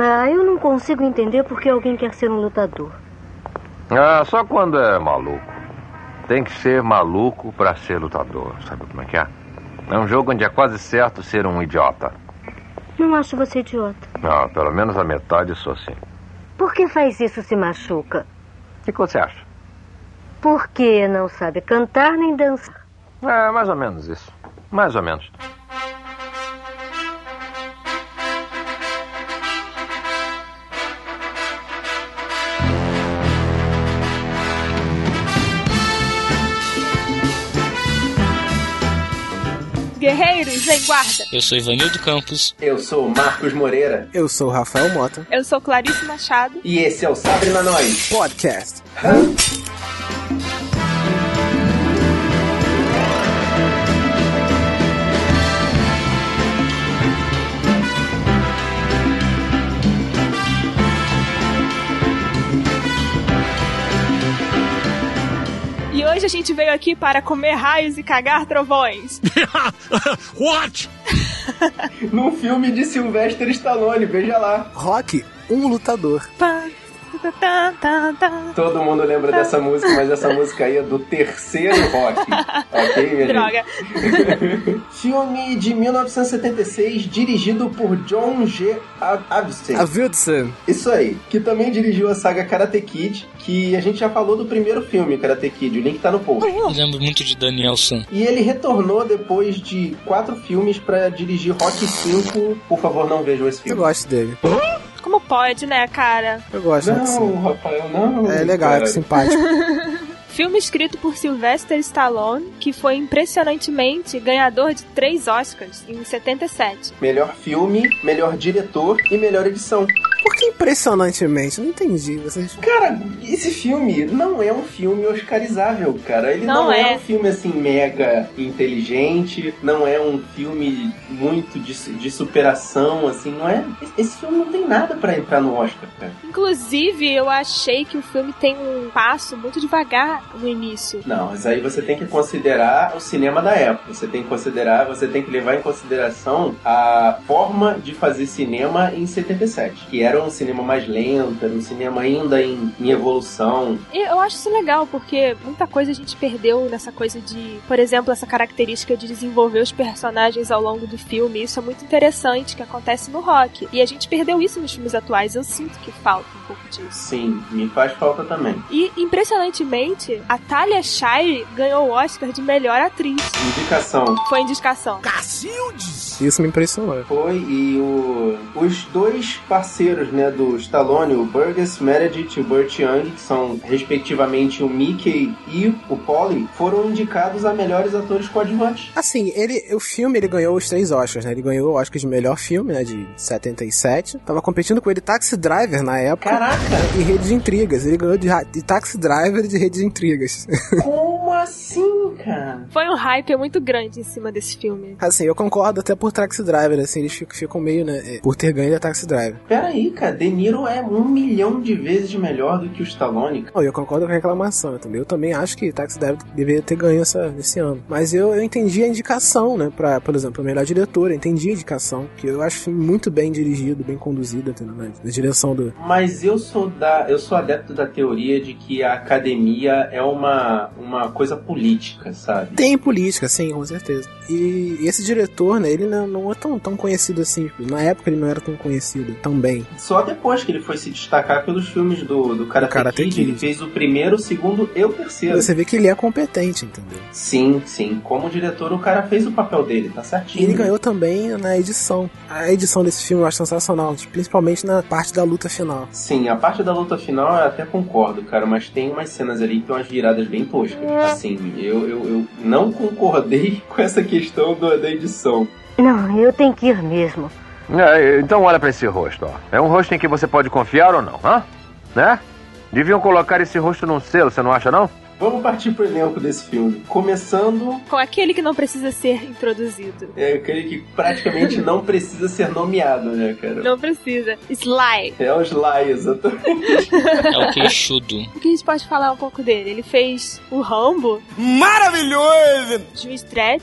Ah, eu não consigo entender por que alguém quer ser um lutador. Ah, só quando é maluco. Tem que ser maluco pra ser lutador. Sabe como é que é? É um jogo onde é quase certo ser um idiota. Não acho você idiota. Ah, pelo menos a metade sou sim. Por que faz isso se machuca? O que, que você acha? Porque não sabe cantar nem dançar. É, mais ou menos isso. Mais ou menos. Guerreiros em guarda. Eu sou Ivanildo Campos. Eu sou o Marcos Moreira. Eu sou o Rafael Mota. Eu sou Clarice Machado. E esse é o Sabre na Nós Podcast. E a gente veio aqui para comer raios e cagar trovões. What? Num filme de Sylvester Stallone, veja lá. Rock, um lutador. Pá. Todo mundo lembra dessa música, mas essa música aí é do terceiro rock. ok, minha Droga. gente? Filme de 1976, dirigido por John G. Av- Avildsen. A Wildsen. Isso aí. Que também dirigiu a saga Karate Kid, que a gente já falou do primeiro filme, Karate Kid. O link tá no post. Eu lembro muito de Daniel San. E ele retornou depois de quatro filmes pra dirigir Rock 5. Por favor, não vejam esse Eu filme. gosto dele. Como pode, né, cara? Eu gosto assim. Não, Rafael, não. É legal, é cara. simpático. Filme escrito por Sylvester Stallone, que foi impressionantemente ganhador de três Oscars em 77. Melhor filme, melhor diretor e melhor edição. Que impressionantemente? Não entendi. Vocês. Cara, esse filme não é um filme oscarizável, cara. Ele não, Não é. é. um filme assim mega inteligente, não é um filme muito de, de superação, assim, não é. Esse filme não tem nada pra entrar no Oscar, cara. Inclusive, eu achei que o filme tem um passo muito devagar no início. Não, mas aí você tem que considerar o cinema da época. Você tem que considerar, você tem que levar em consideração a forma de fazer cinema em 77, que era um cinema mais lento, era um cinema ainda em, em evolução. E eu acho isso legal, porque muita coisa a gente perdeu nessa coisa de, por exemplo, essa característica de desenvolver os personagens ao longo do filme. Isso é muito interessante que acontece no rock. E a gente perdeu isso nos filmes atuais. Eu sinto que falta um pouco disso. Sim, me faz falta também. E, impressionantemente, a Talia Shire ganhou o Oscar de melhor atriz. Indicação. Foi indicação. Isso me impressionou. Foi, e o, os dois parceiros né, do Stallone, o Burgess Meredith e o Burt Young, que são respectivamente o Mickey e o Polly, foram indicados a melhores atores coadjuvantes. Assim, ele, o filme ele ganhou os três Oscars, né? Ele ganhou o Oscar de melhor filme, né? De 77. Tava competindo com ele Taxi Driver na época. Caraca! E Rede de Intrigas. Ele ganhou de, de Taxi Driver e de Rede de Intrigas. Como assim, cara? Foi um hype muito grande em cima desse filme. assim, eu concordo até por Taxi Driver, assim, eles ficam, ficam meio, né? é, Por ter ganho da Taxi Driver. Pera aí, cara, De Niro é um milhão de vezes melhor do que o Stallone. cara. Não, eu concordo com a reclamação, entendeu? Eu também acho que Taxi Driver deveria ter ganho essa, esse ano. Mas eu, eu entendi a indicação, né? Pra, por exemplo, a melhor diretora, eu entendi a indicação. Que eu acho muito bem dirigido, bem conduzido, entendeu? Na, na direção do. Mas eu sou da, eu sou adepto da teoria de que a academia é uma, uma coisa política, sabe? Tem política, sim, com certeza. E, e esse diretor, né, ele não, não é tão, tão conhecido assim. Na época ele não era tão conhecido tão bem. Só depois que ele foi se destacar pelos filmes do, do Karate, Karate Kid, Kid. ele fez o primeiro, o segundo e o terceiro. Você vê que ele é competente, entendeu? Sim, sim. Como diretor, o cara fez o papel dele, tá E certinho. ele ganhou também na edição. A edição desse filme eu acho sensacional, principalmente na parte da luta final. Sim, a parte da luta final eu até concordo, cara, mas tem umas cenas ali que tem umas viradas bem toscas. Assim, eu, eu, eu não concordei com essa questão do- da edição. Não, eu tenho que ir mesmo. É, então olha pra esse rosto, ó. É um rosto em que você pode confiar ou não, hã? Né? Deviam colocar esse rosto num selo, você não acha não? Vamos partir pro elenco desse filme. Começando, Com aquele que não precisa ser introduzido. é aquele que praticamente não precisa ser nomeado, né, cara? Não precisa. Sly. É o Sly, exatamente. É o queixudo. O que a gente pode falar um pouco dele? Ele fez o Rambo, Maravilhoso! Juiz Dredd.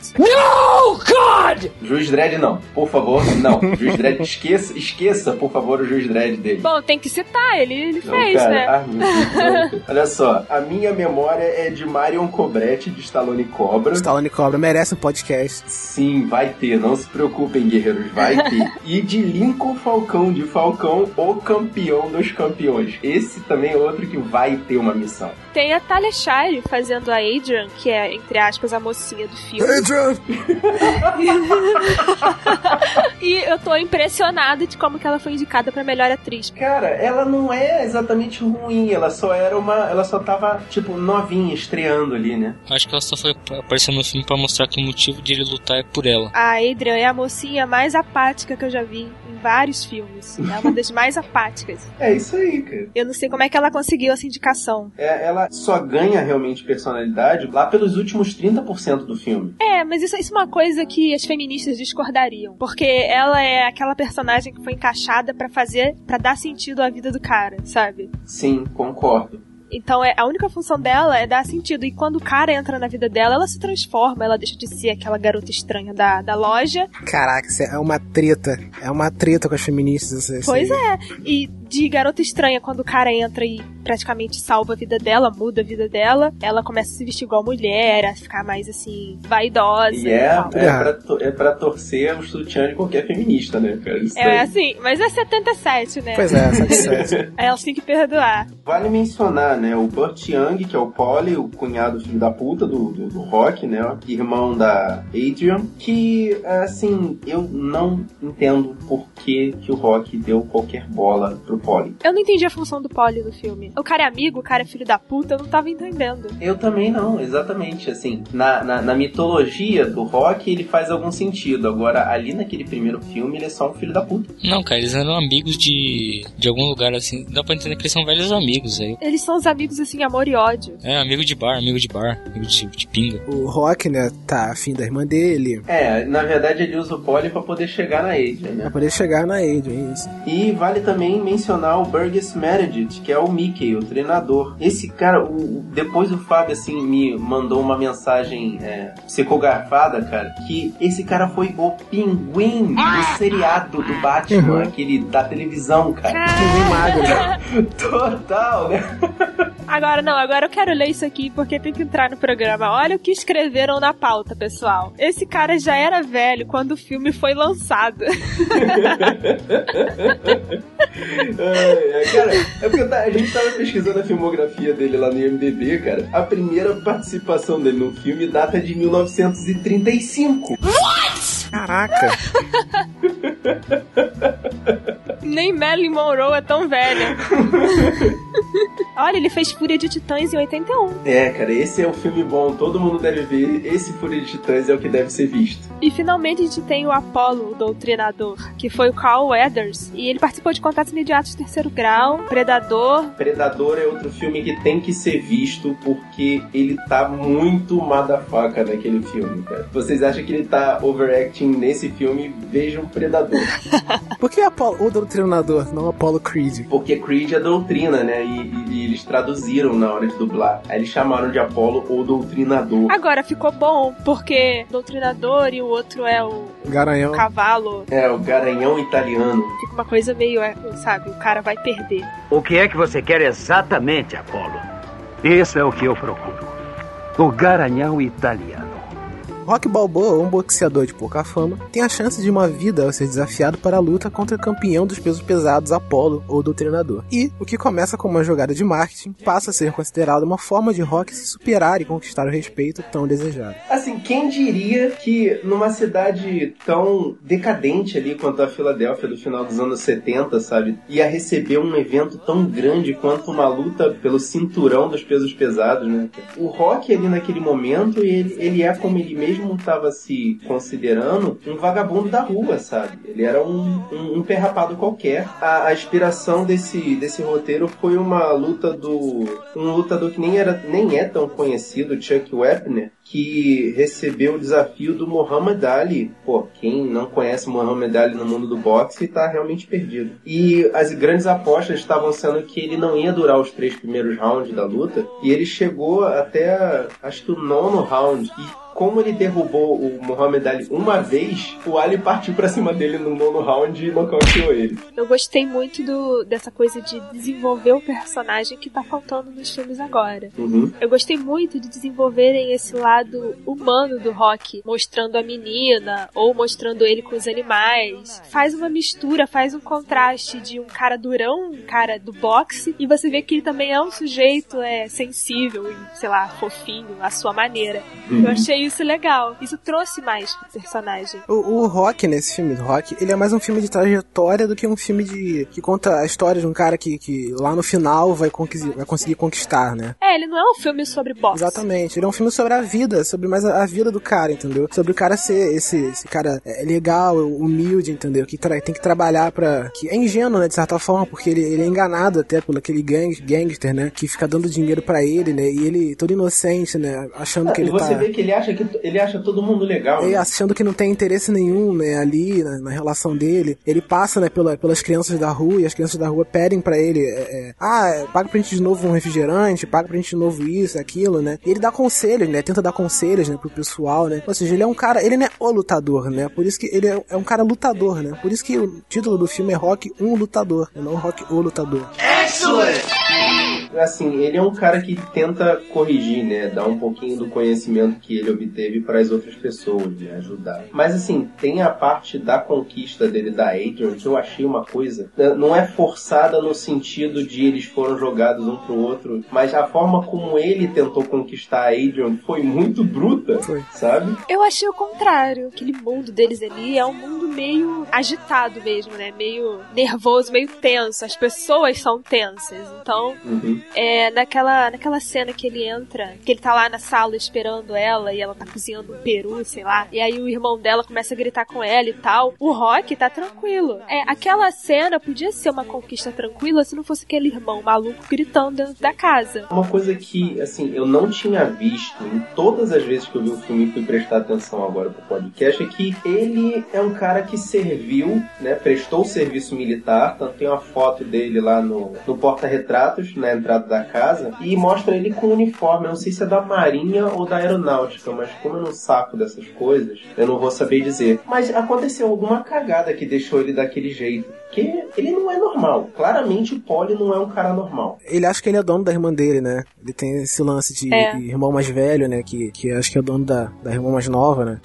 Juiz Dredd não, por favor, não. Juiz Dredd, esqueça, esqueça, por favor, o Juiz Dredd dele. Bom, tem que citar, ele, ele Não, fez, cara, né? ah. Olha só, a minha memória é de Marion Cobretti, de Stallone Cobra. Stallone Cobra merece um podcast. Sim, vai ter, não se preocupem, guerreiros, vai ter. E de Lincoln Falcão, de Falcão, o campeão dos campeões. Esse também é outro que vai ter uma missão. Tem a Talia Shire fazendo a Adrian, que é, entre aspas, a mocinha do filme. Adrian! e eu tô impressionada de como que ela foi indicada pra melhor atriz. Cara, ela não é exatamente ruim, ela só era uma. Ela só tava, tipo, novinha, estreando ali, né? Acho que ela só foi aparecer no filme pra mostrar que o motivo de ele lutar é por ela. A Adrian é a mocinha mais apática que eu já vi em vários filmes. É uma das mais apáticas. É isso aí, cara. Eu não sei como é que ela conseguiu essa indicação. É, ela só ganha realmente personalidade lá pelos últimos 30% do filme. É, mas isso, isso é uma coisa que as feministas discordariam. Porque ela é aquela personagem que foi encaixada pra fazer, pra dar sentido à vida do cara, sabe? Sim, concordo. Então é, a única função dela é dar sentido. E quando o cara entra na vida dela, ela se transforma, ela deixa de ser aquela garota estranha da, da loja. Caraca, isso é uma treta. É uma treta com as feministas. Pois é. E de garota estranha, quando o cara entra e praticamente salva a vida dela, muda a vida dela, ela começa a se vestir igual mulher, a ficar mais assim, vaidosa. E é, tal. é, pra, to- é pra torcer o sutiã de qualquer feminista, né, cara? Isso É aí. assim, mas é 77, né? Pois é, 77. Aí elas têm que perdoar. Vale mencionar, né, o Burt Young, que é o Polly, o cunhado filho da puta do, do, do Rock, né, irmão da Adrian, que, assim, eu não entendo por que, que o Rock deu qualquer bola pro Polly. Eu não entendi a função do Polly no filme. O cara é amigo, o cara é filho da puta, eu não tava entendendo. Eu também não, exatamente, assim, na, na, na mitologia do Rock ele faz algum sentido, agora ali naquele primeiro filme ele é só um filho da puta. Não, cara, eles eram amigos de, de algum lugar assim. Dá pra entender que eles são velhos amigos aí. Eles são os amigos, assim, amor e ódio. É, amigo de bar, amigo de bar, amigo de, de pinga. O Rock, né, tá afim da irmã dele. É, na verdade ele usa o Polly pra poder chegar na Adrian, né? Pra poder chegar na Adrian, isso. E vale também mencionar o Burgess Meredith, que é o Mickey, o treinador. Esse cara, o- depois o Fábio assim me mandou uma mensagem é, psicografada, cara, que esse cara foi o pinguim do seriado do Batman, aquele da televisão, cara. Ninguém magro, né? Total, né? Agora não, agora eu quero ler isso aqui porque tem que entrar no programa. Olha o que escreveram na pauta, pessoal. Esse cara já era velho quando o filme foi lançado. Cara, é porque tá- a gente tava pesquisando a filmografia dele lá no IMDB, cara. A primeira participação dele no filme data de 1935. Caraca. Nem Marilyn Monroe é tão velha. Olha, ele fez Fúria de Titãs em 81. É, cara, esse é um filme bom, todo mundo deve ver. Esse Fúria de Titãs é o que deve ser visto. E finalmente a gente tem o Apollo, o doutrinador, que foi o Carl Weathers. E ele participou de Contatos Imediatos de Terceiro Grau, Predador. Predador é outro filme que tem que ser visto porque ele tá muito madafaca naquele filme, cara. Vocês acham que ele tá overacting nesse filme? Vejam Predador. Por que Apollo, o doutrinador, não Apollo Creed? Porque Creed é doutrina, né? E, e- e eles traduziram na hora de dublar. Aí eles chamaram de Apolo ou doutrinador. Agora ficou bom, porque doutrinador e o outro é o Garanhão. cavalo. É, o garanhão italiano. Fica uma coisa meio, é, sabe, o cara vai perder. O que é que você quer exatamente, Apolo? Isso é o que eu procuro. O garanhão italiano. Rock Balboa, um boxeador de pouca fama, tem a chance de uma vida ao ser desafiado para a luta contra o campeão dos pesos pesados Apollo ou do treinador. E o que começa como uma jogada de marketing passa a ser considerado uma forma de Rock se superar e conquistar o respeito tão desejado. Assim, quem diria que numa cidade tão decadente ali quanto a Filadélfia do final dos anos 70, sabe, ia receber um evento tão grande quanto uma luta pelo cinturão dos pesos pesados, né? O Rock ali naquele momento, ele, ele é como ele mesmo mesmo estava se considerando um vagabundo da rua, sabe? Ele era um, um, um perrapado qualquer. A, a, inspiração desse, desse roteiro foi uma luta do. um lutador que nem, era, nem é tão conhecido, Chuck Wepner, que recebeu o desafio do Muhammad Ali. Pô, quem não conhece Muhammad Ali no mundo do boxe está realmente perdido. E as grandes apostas estavam sendo que ele não ia durar os três primeiros rounds da luta, e ele chegou até, acho que o nono round, e como ele derrubou o Muhammad Ali uma vez, o Ali partiu pra cima dele no nono round e nocauteou ele. Eu gostei muito do, dessa coisa de desenvolver o personagem que tá faltando nos filmes agora. Uhum. Eu gostei muito de desenvolverem esse lado humano do Rock, mostrando a menina ou mostrando ele com os animais. Faz uma mistura, faz um contraste de um cara durão, um cara do boxe, e você vê que ele também é um sujeito é, sensível e, sei lá, fofinho, à sua maneira. Uhum. Eu achei isso legal. Isso trouxe mais pro personagem. O, o Rock, nesse filme do Rock, ele é mais um filme de trajetória do que um filme de que conta a história de um cara que, que lá no final vai, vai conseguir conquistar, né? É, ele não é um filme sobre boxe. Exatamente. Ele é um filme sobre a vida, sobre mais a, a vida do cara, entendeu? Sobre o cara ser esse, esse cara é, legal, humilde, entendeu? Que tem que trabalhar pra... que é ingênuo, né, de certa forma, porque ele, ele é enganado até por aquele gang, gangster, né? Que fica dando dinheiro para ele, né? E ele todo inocente, né? Achando ah, que ele você tá... Você vê que ele acha que ele acha todo mundo legal. E né? achando que não tem interesse nenhum, né, ali na, na, relação dele. Ele passa, né, pela, pelas crianças da rua e as crianças da rua pedem para ele, é, é, ah, paga pra gente de novo um refrigerante, paga pra gente de novo isso, aquilo, né. E ele dá conselhos, né, tenta dar conselhos, né, pro pessoal, né. Ou seja, ele é um cara, ele não é o lutador, né. Por isso que ele é, é um cara lutador, né. Por isso que o título do filme é Rock, um lutador, não Rock, o lutador. Excellent! Assim, ele é um cara que tenta corrigir, né, dar um pouquinho do conhecimento que ele obteve para as outras pessoas, né, ajudar. Mas assim, tem a parte da conquista dele da Adrian que eu achei uma coisa, né, não é forçada no sentido de eles foram jogados um pro outro, mas a forma como ele tentou conquistar a Adrian foi muito bruta, foi. sabe? Eu achei o contrário, aquele mundo deles ali é um mundo meio agitado mesmo, né, meio nervoso, meio tenso. As pessoas são tensas, então uhum. É naquela naquela cena que ele entra, que ele tá lá na sala esperando ela e ela tá cozinhando um peru, sei lá. E aí o irmão dela começa a gritar com ela e tal. O Rock tá tranquilo. É, aquela cena podia ser uma conquista tranquila se não fosse aquele irmão maluco gritando dentro da casa. Uma coisa que, assim, eu não tinha visto em todas as vezes que eu vi o filme e fui prestar atenção agora pro podcast é que ele é um cara que serviu, né, prestou serviço militar, tanto tem uma foto dele lá no, no porta-retratos, na entrada da casa, e mostra ele com uniforme, eu não sei se é da Marinha ou da Aeronáutica, mas como eu não saco dessas coisas, eu não vou saber dizer. Mas aconteceu alguma cagada que deixou ele daquele jeito. Porque ele não é normal. Claramente o Polly não é um cara normal. Ele acha que ele é dono da irmã dele, né? Ele tem esse lance de, É. de irmão mais velho, né? Que, que acho que é dono da, da irmã mais nova, né?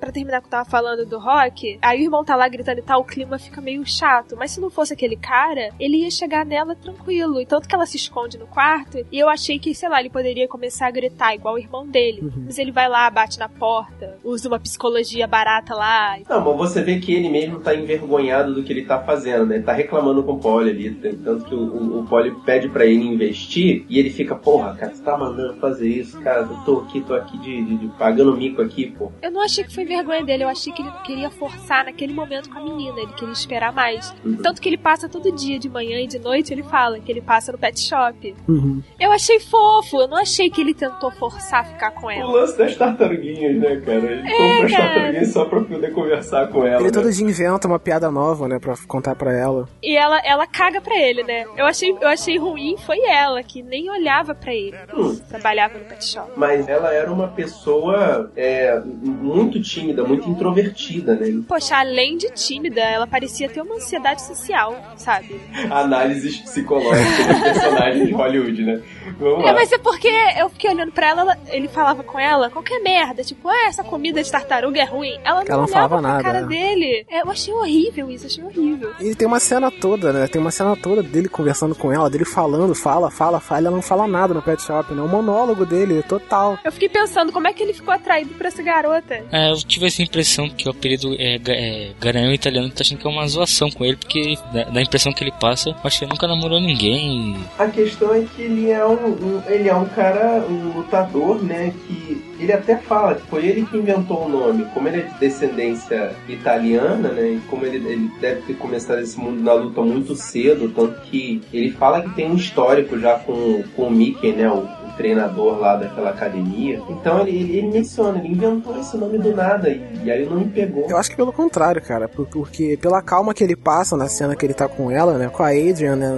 Pra terminar o que eu tava falando do rock, aí o irmão tá lá gritando e tal, o clima fica meio chato. Mas se não fosse aquele cara, ele ia chegar nela tranquilo. E tanto que ela se esconde no quarto, e eu achei que, sei lá, ele poderia começar a gritar igual o irmão dele. Mas ele vai lá, bate na porta, usa uma psicologia barata lá. Não, mas você vê que ele mesmo tá envergonhado do que ele tá fazendo, né? Ele tá reclamando com o Polly ali. Tanto que o, o, o Polly pede pra ele investir e ele fica, porra, cara, você tá mandando fazer isso, cara, eu tô aqui, tô aqui de, de- de pagando mico aqui, pô. Eu não achei que foi vergonha dele, eu achei que ele não queria forçar naquele momento com a menina, ele queria esperar mais. Tanto que ele passa todo dia, de manhã e de noite, ele fala que ele passa no pet shop. Uhum. Eu achei fofo, eu não achei que ele tentou forçar a ficar com O ela. lance das tartaruguinhas, né, cara? Ele compra as tartaruguinhas só pra poder conversar com ela. Ele né? todo dia inventa uma piada nova, né? Pra contar pra ela. E ela, ela caga pra ele, né? Eu achei, eu achei ruim, foi ela, que nem olhava pra ele. Hum. Trabalhava no pet shop. Mas ela era uma pessoa é, muito tímida, muito introvertida, né? Poxa, além de tímida, ela parecia ter uma ansiedade social, sabe? Análises psicológicas do personagem de Hollywood, né? Vamos É, lá. mas é porque eu fiquei olhando pra ela, ele falava com ela qualquer merda, tipo, ah, essa comida de tartaruga é ruim. Ela não, Ela não falava nada, cara é. dele. É, eu achei horrível isso, achei horrível. E tem uma cena toda, né? Tem uma cena toda dele conversando com ela, dele falando, fala, fala, fala. Ela não fala nada no pet shop, né? O monólogo dele, total. Eu fiquei pensando, como é que ele ficou atraído por essa garota? É, eu tive essa impressão que o apelido é, é Garanhão italiano tá achando que é uma zoação com ele, porque dá, dá a impressão que ele passa, eu acho que ele nunca namorou ninguém. A questão é que ele é um, um- ele é um cara, um lutador, né, que ele até fala que foi ele que inventou o nome. Como ele é de descendência italiana, né? E como ele, ele deve ter começado esse mundo da luta muito cedo, tanto que ele fala que tem um histórico já com, com o Mickey, né? O, treinador lá daquela academia. Então ele, ele, ele, menciona, ele inventou esse nome do nada e, e, aí não me pegou. Eu acho que pelo contrário, cara, porque pela calma que ele passa na cena que ele tá com ela, né, com a Adrian, né,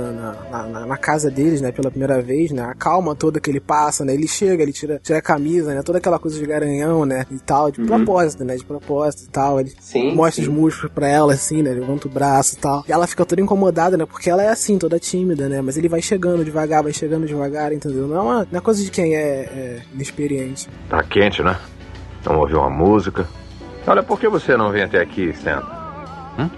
na, na, na casa deles, né, pela primeira vez, né, a calma toda que ele passa, né, ele chega, ele tira, tira a camisa, né, toda aquela coisa de garanhão, né, e tal, de uhum. propósito, né, de propósito e tal, ele sim, mostra sim. os músculos pra ela, assim, né, levanta o braço e tal, e ela fica toda incomodada, né, porque ela é assim, toda tímida, né, mas ele vai chegando devagar, vai chegando devagar, entendeu? Não é uma, não é coisa de quem é, é inexperiente. Tá quente, né? Vamos ouvir uma música. Olha, por que você não vem até aqui, Stan? Hum?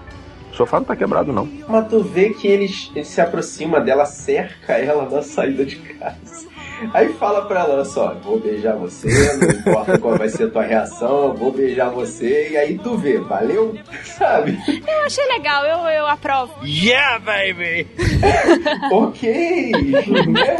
O sofá não tá quebrado, não. Mas tu vê que ele, ele se aproxima dela, cerca ela na saída de casa. Aí fala pra ela, olha só, vou beijar você, não importa qual vai ser a tua reação, vou beijar você, e aí tu vê, valeu? Sabe? Eu achei legal, eu, eu aprovo. Yeah, baby! ok! né?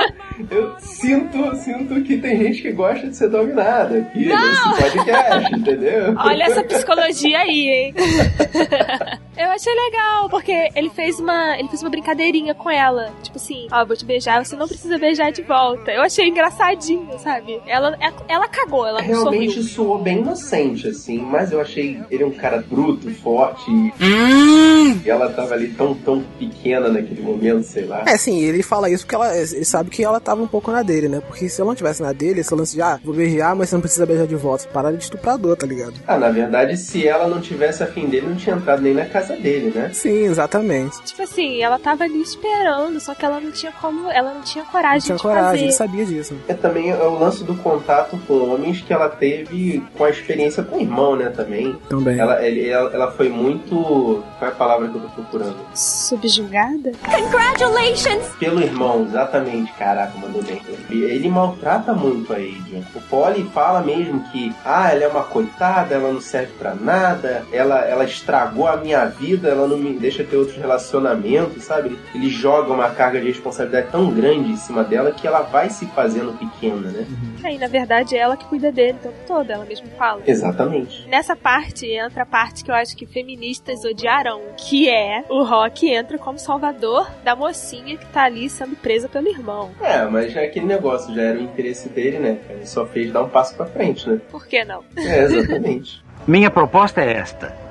Eu sinto, sinto que tem gente que gosta de ser dominada aqui não. nesse podcast, entendeu? Olha essa psicologia aí, hein? Eu achei legal, porque ele fez uma, ele fez uma brincadeirinha com ela. Tipo assim, ó, oh, vou te beijar, você não precisa beijar de volta. Eu achei engraçadinho, sabe? Ela, ela cagou, ela Realmente sorriu. soou bem inocente, assim, mas eu achei ele um cara bruto, forte. Hum. E ela tava ali tão, tão pequena naquele momento, sei lá. É, sim, ele fala isso porque ela, ele sabe que ela tava um pouco na dele, né? Porque se ela não tivesse na dele, esse lance de, ah, vou beijar, mas você não precisa beijar de volta. Parar de estuprador, tá ligado? Ah, na verdade, se ela não tivesse afim dele, não tinha entrado nem na casa casa dele, né? Sim, exatamente. Tipo assim, ela tava ali esperando, só que ela não tinha como, ela não tinha coragem não tinha de coragem, fazer. ele sabia disso. É também é o lance do contato com homens que ela teve com a experiência com o irmão, né, também. Também. Ela, ele, ela, ela foi muito, qual é a palavra que eu tô procurando? Subjugada? Congratulations! Pelo irmão, exatamente, caraca, mandou bem. Ele maltrata muito a Adrian. O Polly fala mesmo que, ah, ela é uma coitada, ela não serve para nada, ela, ela estragou a minha vida, ela não me deixa ter outros relacionamentos, sabe? Ele joga uma carga de responsabilidade tão grande em cima dela que ela vai se fazendo pequena, né? Uhum. Aí, na verdade, é ela que cuida dele o tempo todo, ela mesma fala. Exatamente. Nessa parte entra a parte que eu acho que feministas odiarão, que é o Rock entra como salvador da mocinha que tá ali sendo presa pelo irmão. É, mas é aquele negócio, já era o interesse dele, né? Ele só fez dar um passo pra frente, né? Por que não? É, exatamente. Minha proposta é esta.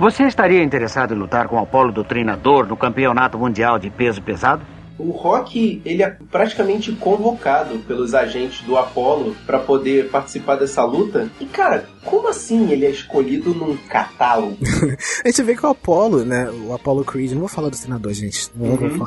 Você estaria interessado em lutar com o Apolo do Treinador no Campeonato Mundial de Peso Pesado? O Rock, ele é praticamente convocado pelos agentes do Apollo para poder participar dessa luta. E, cara, como assim ele é escolhido num catálogo? a gente vê que o Apollo, né, o Apollo Creed, não vou falar do treinador, gente. Uhum.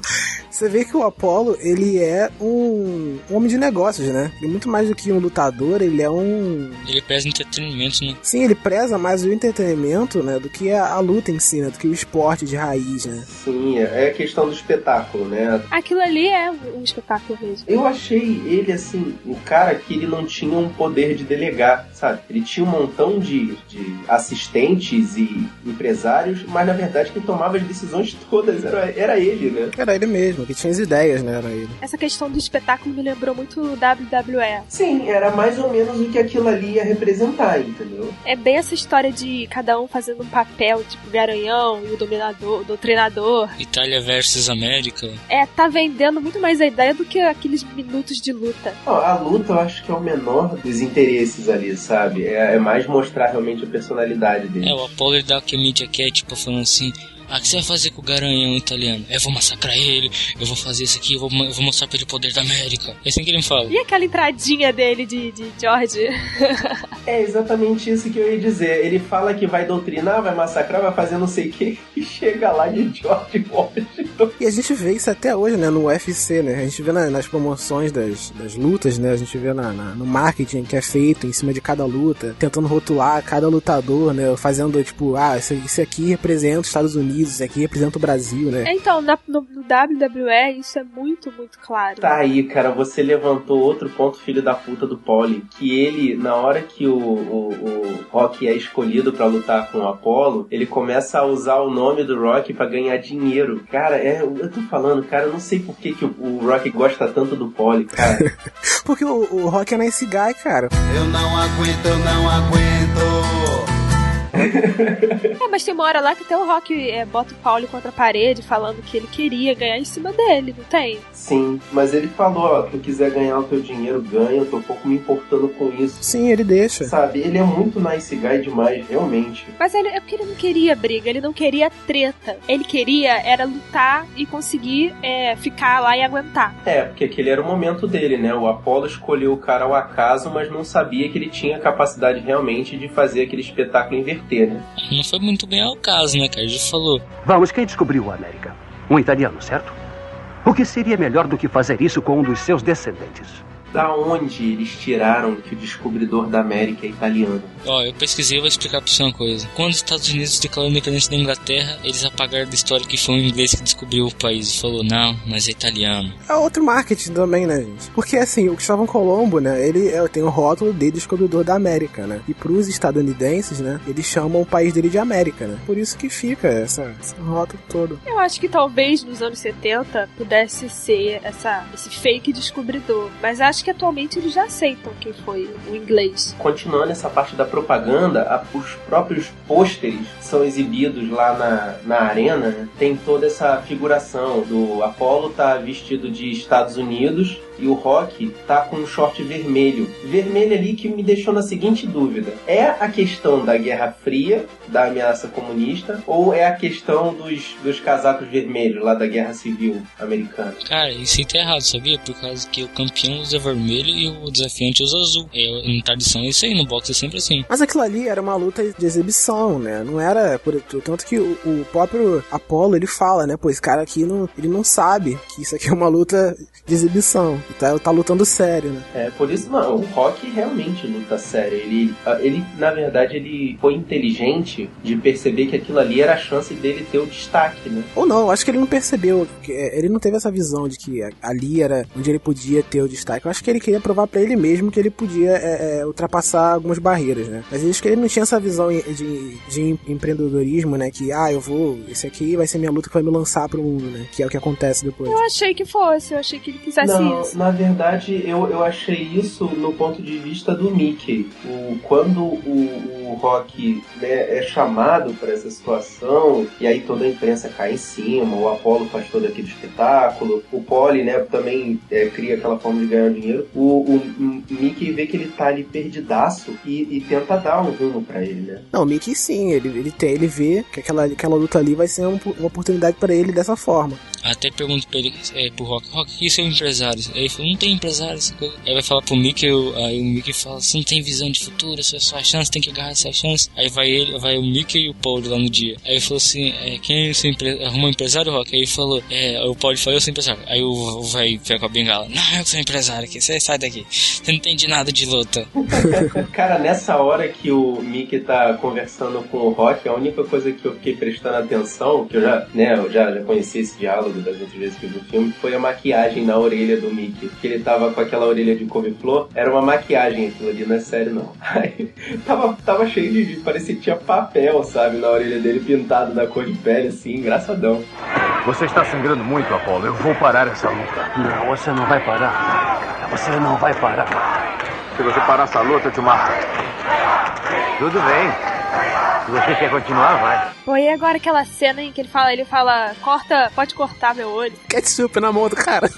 Você vê que o Apollo, ele é um, um, homem de negócios, né? E muito mais do que um lutador, ele é um... Ele preza entretenimento, né? Sim, ele preza mais o entretenimento, né, do que a, a luta em si, né, do que o esporte de raiz, né? Sim, é, é a questão do espetáculo, né? Aquilo ali é um espetáculo mesmo. Eu achei ele, assim, um cara que ele não tinha um poder de delegar, sabe? Ele tinha um montão de, de assistentes e empresários, mas na verdade quem tomava as decisões todas era, era ele, né? Era ele mesmo, que tinha as ideias, né? Era ele. Essa questão do espetáculo me lembrou muito o WWE. Sim, era mais ou menos o que aquilo ali ia representar, entendeu? É bem essa história de cada um fazendo um papel, tipo Garanhão e o dominador, do treinador. Itália versus América. É, tá vendendo muito mais a ideia do que aqueles minutos de luta. a luta eu acho que é o menor dos interesses ali, sabe? É, é mais mostrar realmente a personalidade dele. É, o Apollo dá o que quer, tipo, falando assim, ah, o que você vai fazer com o garanhão italiano? Eu vou massacrar ele, eu vou fazer isso aqui, eu vou, eu vou mostrar pra ele o poder da América. É assim que ele me fala. E aquela entradinha dele de, de George? é exatamente isso que eu ia dizer. Ele fala que vai doutrinar, vai massacrar, vai fazer não sei o que, e chega lá de George Washington. E a gente vê isso até hoje, né, no UFC, né? A gente vê na, nas promoções das, das lutas, né? A gente vê na, na, no marketing que é feito em cima de cada luta, tentando rotular cada lutador, né? Fazendo, tipo, ah, esse aqui representa os Estados Unidos Unidos, aqui representa o Brasil, né? É, então, na, no, no, WWE isso é muito, muito claro. Tá aí, cara, você levantou outro ponto, filho da puta do Polly, que ele, na hora que o, o, o, Rock é escolhido para lutar com o Apollo, ele começa a usar o nome do Rock para ganhar dinheiro. Cara, é, eu tô falando, cara, eu não sei por que, que o, o Rock gosta tanto do Polly, cara. Porque o, o Rock é nice guy, cara. Eu não aguento, eu não aguento. É, mas tem uma hora lá que até o Rock é, bota o Paulo contra a parede, falando que ele queria ganhar em cima dele, não tem? Sim, mas ele falou, ó, tu quiser ganhar o teu dinheiro, ganha, eu tô um pouco me importando com isso. Sim, ele deixa. Sabe, ele é muito nice guy demais, realmente. Mas ele, é porque ele não queria briga, ele não queria treta. Ele queria era lutar e conseguir é, ficar lá e aguentar. É, porque aquele era o momento dele, né? O Apollo escolheu o cara ao acaso, mas não sabia que ele tinha capacidade realmente de fazer aquele espetáculo inverter, né? Não foi muito bem ao caso, né, cara? Já falou. Vamos, quem descobriu a América? Um italiano, certo? O que seria melhor do que fazer isso com um dos seus descendentes? Da onde eles tiraram que o descobridor da América é italiano? Ó, eu pesquisei e vou explicar pra você uma coisa. Quando os Estados Unidos declarou a independência da Inglaterra, eles apagaram da história que foi um inglês que descobriu o país e falou, não, mas é italiano. É outro marketing também, né, gente? Porque assim, o Cristóvão Colombo, né, ele é, tem o rótulo de descobridor da América, né? E pros estadunidenses, né, eles chamam o país dele de América, né? Por isso que fica essa, esse rótulo todo. Eu acho que talvez nos anos 70 pudesse ser essa, esse fake descobridor. Mas acho que atualmente eles já aceitam quem foi o inglês. Continuando essa parte da propaganda, a- os próprios pôsteres que são exibidos lá na, na arena, né, tem toda essa figuração do Apollo tá vestido de Estados Unidos e o Rock tá com um short vermelho. Vermelho ali que me deixou na seguinte dúvida: é a questão da Guerra Fria, da ameaça comunista, ou é a questão dos, dos casacos vermelhos lá da Guerra Civil americana? Cara, isso aí tá errado, sabia? Por causa que o campeão usa vermelho e o desafiante usa azul. É, em tradição é isso aí, no boxe é sempre assim. Mas aquilo ali era uma luta de exibição, né? Não era. Por, tanto que o, o próprio Apollo ele fala, né? Pô, esse cara aqui não, ele não sabe que isso aqui é uma luta de exibição. Tá, tá lutando sério, né? É, por isso, não, o Rock realmente luta sério. Ele, ele, na verdade, ele foi inteligente de perceber que aquilo ali era a chance dele ter o destaque, né? Ou não, eu acho que ele não percebeu. é, Ele não teve essa visão de que ali era onde ele podia ter o destaque. Eu acho que ele queria provar pra ele mesmo que ele podia é, é, ultrapassar algumas barreiras, né? Mas eu acho que ele não tinha essa visão de, de empreendedorismo, né? Que, ah, eu vou. Esse aqui vai ser minha luta que vai me lançar pro mundo, né? Que é o que acontece depois. Eu achei que fosse, eu achei que ele quisesse Não, isso. na verdade, eu, eu achei isso no ponto de vista do Mickey. O, quando o, o Rock né, é chamado para essa situação, e aí toda a imprensa cai em cima, o Apollo faz todo aquele espetáculo, o Polly né, também é, cria aquela forma de ganhar dinheiro, o, o, o Mickey vê que ele tá ali perdidaço e, e tenta dar um rumo para ele, né? Não, o Mickey sim, ele, ele, tem, ele vê que aquela, aquela luta ali vai ser um- uma oportunidade pra ele dessa forma. Até pergunto pra ele, é, pro Rock, Rock, que seu empresário? Aí ele falou, não tem empresário, essa coisa. Aí vai falar pro Mickey, eu- aí o Mickey fala, você não tem visão de futuro, essa é a sua chance, tem que agarrar essa chance. Aí vai ele, vai o Mickey e o Paul lá no dia. Aí ele falou assim, é, quem é empre... arrumou um empresário, Rock? Aí ele falou, é, o Paul falou, eu sou empresário. Aí o, o vai fica com a bengala, não, eu que sou empresário aqui, você sai daqui, você não entende nada de luta. Cara, nessa hora que o Mickey tá conversando com o Rock, a única coisa que eu fiquei prestando atenção, que eu já, né, eu já, já conheci esse diálogo das outras vezes que eu vi o filme, foi a maquiagem na orelha do Mickey. Que ele tava com aquela orelha de couve-flor, era uma maquiagem aquilo ali, não é sério não. Aí, tava, tava cheio de, parecia que tinha papel, sabe, na orelha dele, pintado da cor de pele, assim, engraçadão. Você está sangrando muito, Apolo. Eu vou parar essa luta. Não, você não vai parar. Você não vai parar. Se você parar essa luta, eu te mato. Tudo bem. Se você quer continuar, vai. Pô, e agora aquela cena em que ele fala, ele fala, corta, pode cortar meu olho. Ketchup na mão do cara.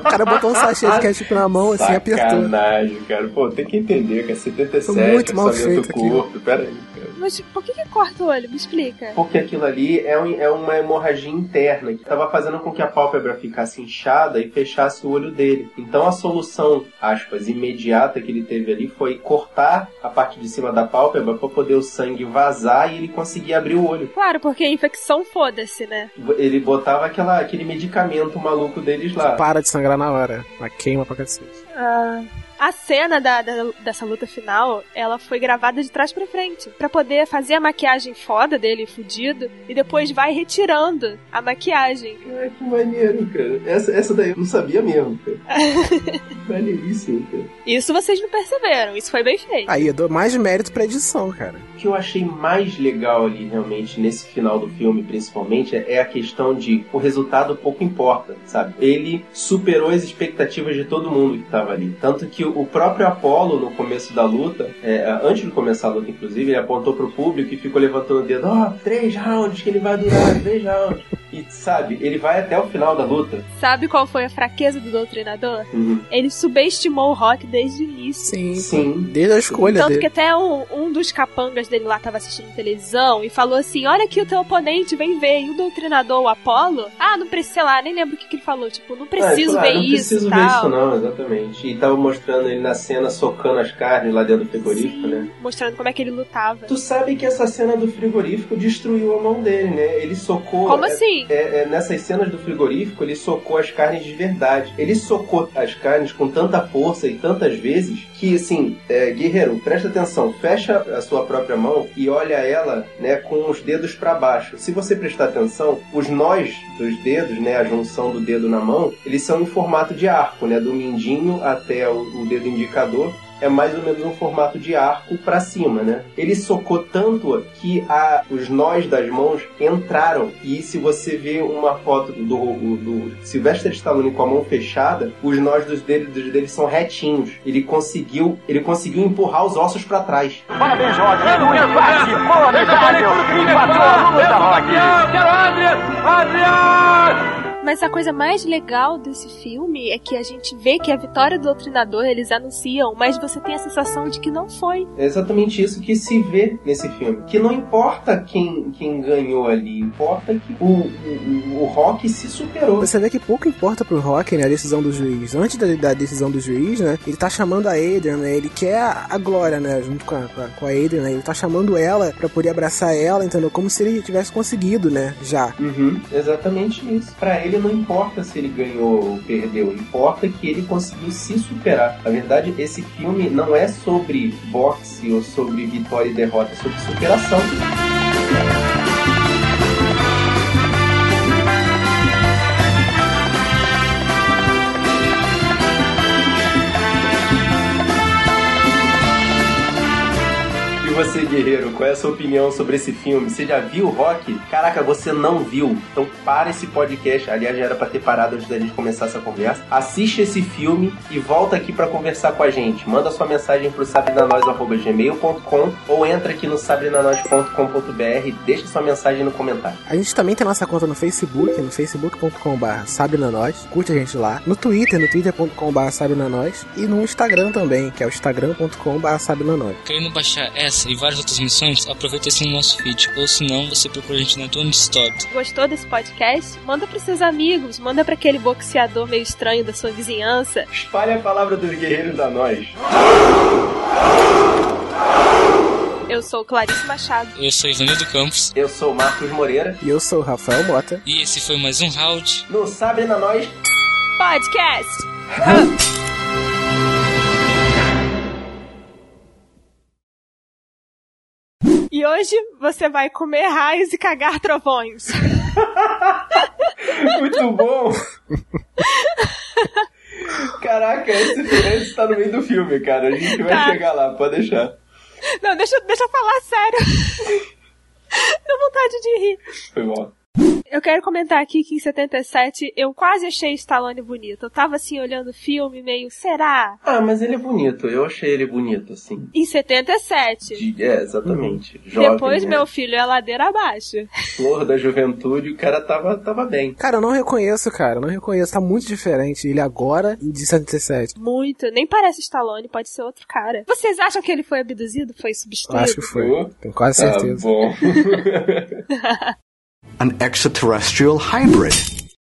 o cara botou um sachê de ketchup na mão, assim, apertou. Sacanagem, cara. Pô, tem que entender que é 77, Foi muito mal feito curto. Pera aí, cara. Mas por que corta o olho? Me explica. Porque aquilo ali é, um- é uma hemorragia interna que estava fazendo com que a pálpebra ficasse inchada e fechasse o olho dele. Então a solução, aspas, imediata que ele teve ali foi cortar a parte de cima da pálpebra para poder o sangue vazar e ele conseguir abrir o olho. Claro, porque a infecção foda-se, né? Ele botava aquela, aquele medicamento maluco deles lá. Para de sangrar na hora. Mas queima pra cacete. Ah, a cena da, da- dessa luta final, ela foi gravada de trás pra frente, Pra poder fazer a maquiagem foda dele, fudido, e depois vai retirando a maquiagem. Ai, que maneiro, cara. Essa, essa daí eu não sabia mesmo, cara. Maneiríssimo, cara. Isso vocês não perceberam, isso foi bem feito. Aí eu dou mais mérito pra edição, cara. O que eu achei mais legal ali, realmente, nesse final do filme, principalmente, é a questão de o resultado pouco importa, sabe? Ele superou as expectativas de todo mundo que tava ali. Tanto que o próprio Apollo, no começo da luta, é, antes de começar a luta, inclusive, ele apontou pro público e ficou levantando o dedo: Ó, oh, três rounds que ele vai durar, três rounds. E, sabe, ele vai até o final da luta. Sabe qual foi a fraqueza do doutrinador? Uhum. Ele subestimou o Rock desde o início. Sim, Sim. Desde a escolha Tanto dele. que até um, um dos capangas dele lá tava assistindo televisão e falou assim: Olha aqui o teu oponente, vem ver. E o doutrinador, o Apolo, ah, não precisa, sei lá, nem lembro o que, que ele falou. Tipo, não preciso Ah, ver não isso preciso e ver isso, não, exatamente. E tava mostrando ele na cena socando as carnes lá dentro do frigorífico, Sim, né? mostrando como é que ele lutava. Tu sabe que essa cena do frigorífico destruiu a mão dele, né? Ele socou. Como é- assim? É- é, nessas cenas do frigorífico, ele socou as carnes de verdade. Ele socou as carnes com tanta força e tantas vezes que, assim, é, guerreiro, presta atenção, fecha a sua própria mão e olha ela, né, com os dedos para baixo. Se você prestar atenção, os nós dos dedos, né, a junção do dedo na mão, eles são em formato de arco, né, do mindinho até o, o dedo indicador é mais ou menos um formato de arco pra cima, né? Ele socou tanto que a, os nós das mãos entraram. E se você vê uma foto do, do, do Sylvester Stallone com a mão fechada, os nós dos dedos, dos dedos são retinhos. Ele conseguiu, ele conseguiu empurrar os ossos pra trás. Parabéns, Rock. Tu participou, amigável. Empatou a luta, Rock. Mas a coisa mais legal desse filme é que a gente vê que a vitória do doutrinador eles anunciam, mas você tem a sensação de que não foi. É exatamente isso que se vê nesse filme. Que não importa quem, quem ganhou ali, importa que o, o, o Rock se superou. Você vê que pouco importa pro Rock, né, a decisão do juiz. Antes da, da decisão do juiz, né, ele tá chamando a Adrian, né, ele quer a, a glória, né, junto com a, com a, com a Adrian, né, ele tá chamando ela pra poder abraçar ela, entendeu? Como se ele tivesse conseguido, né, já. Uhum, exatamente isso. Pra ele não importa se ele ganhou ou perdeu, importa que ele conseguiu se superar. Na verdade, esse filme não é sobre boxe ou sobre vitória e derrota, é sobre superação. Você, guerreiro, qual é a sua opinião sobre esse filme? Você já viu o Rock? Caraca, você não viu. Então para esse podcast. Aliás, já era pra ter parado antes da gente começar essa conversa. Assiste esse filme e volta aqui pra conversar com a gente. Manda sua mensagem pro sabrinanois.gmail.com ou entra aqui no sabrinanois.com.br e deixa sua mensagem no comentário. A gente também tem nossa conta no Facebook, no facebook.com.br sabrenanois. Curte a gente lá. No Twitter, no twitter.com.br sabrenanois. E no Instagram também, que é o instagram.com.br sabrenanois. Querendo baixar essa e várias outras missões, aproveita esse nosso feed. Ou se não, você procura a gente na iTunes Store. Gostou desse podcast? Manda pros seus amigos, manda pra aquele boxeador meio estranho da sua vizinhança. Espalhe a palavra dos guerreiros da nós. Eu sou Clarice Machado. Eu sou Ivanildo Campos. Eu sou o Marcos Moreira. E eu sou o Rafael Mota. E esse foi mais um round. No Sabre na Nós. Podcast! E hoje você vai comer raios e cagar trovões. Muito bom! Caraca, esse, esse tá no meio do filme, cara. A gente vai Tá. chegar lá, pode deixar. Não, deixa, deixa eu falar sério. Dá vontade de rir. Foi bom. Eu quero comentar aqui que em 77 eu quase achei Stallone bonito. Eu tava assim olhando o filme, meio, será? Ah, mas ele é bonito. Eu achei ele bonito, assim. Em 77. De- é, exatamente. Jovem, Depois, né? meu filho, é ladeira abaixo. Flor da juventude, o cara tava, tava bem. Cara, eu não reconheço, cara. eu Não reconheço. Tá muito diferente ele agora e de 77. Muito. Nem parece Stallone, pode ser outro cara. Vocês acham que ele foi abduzido? Foi Eu substituído? acho que foi. Tenho quase Tá certeza. bom. An extraterrestrial hybrid.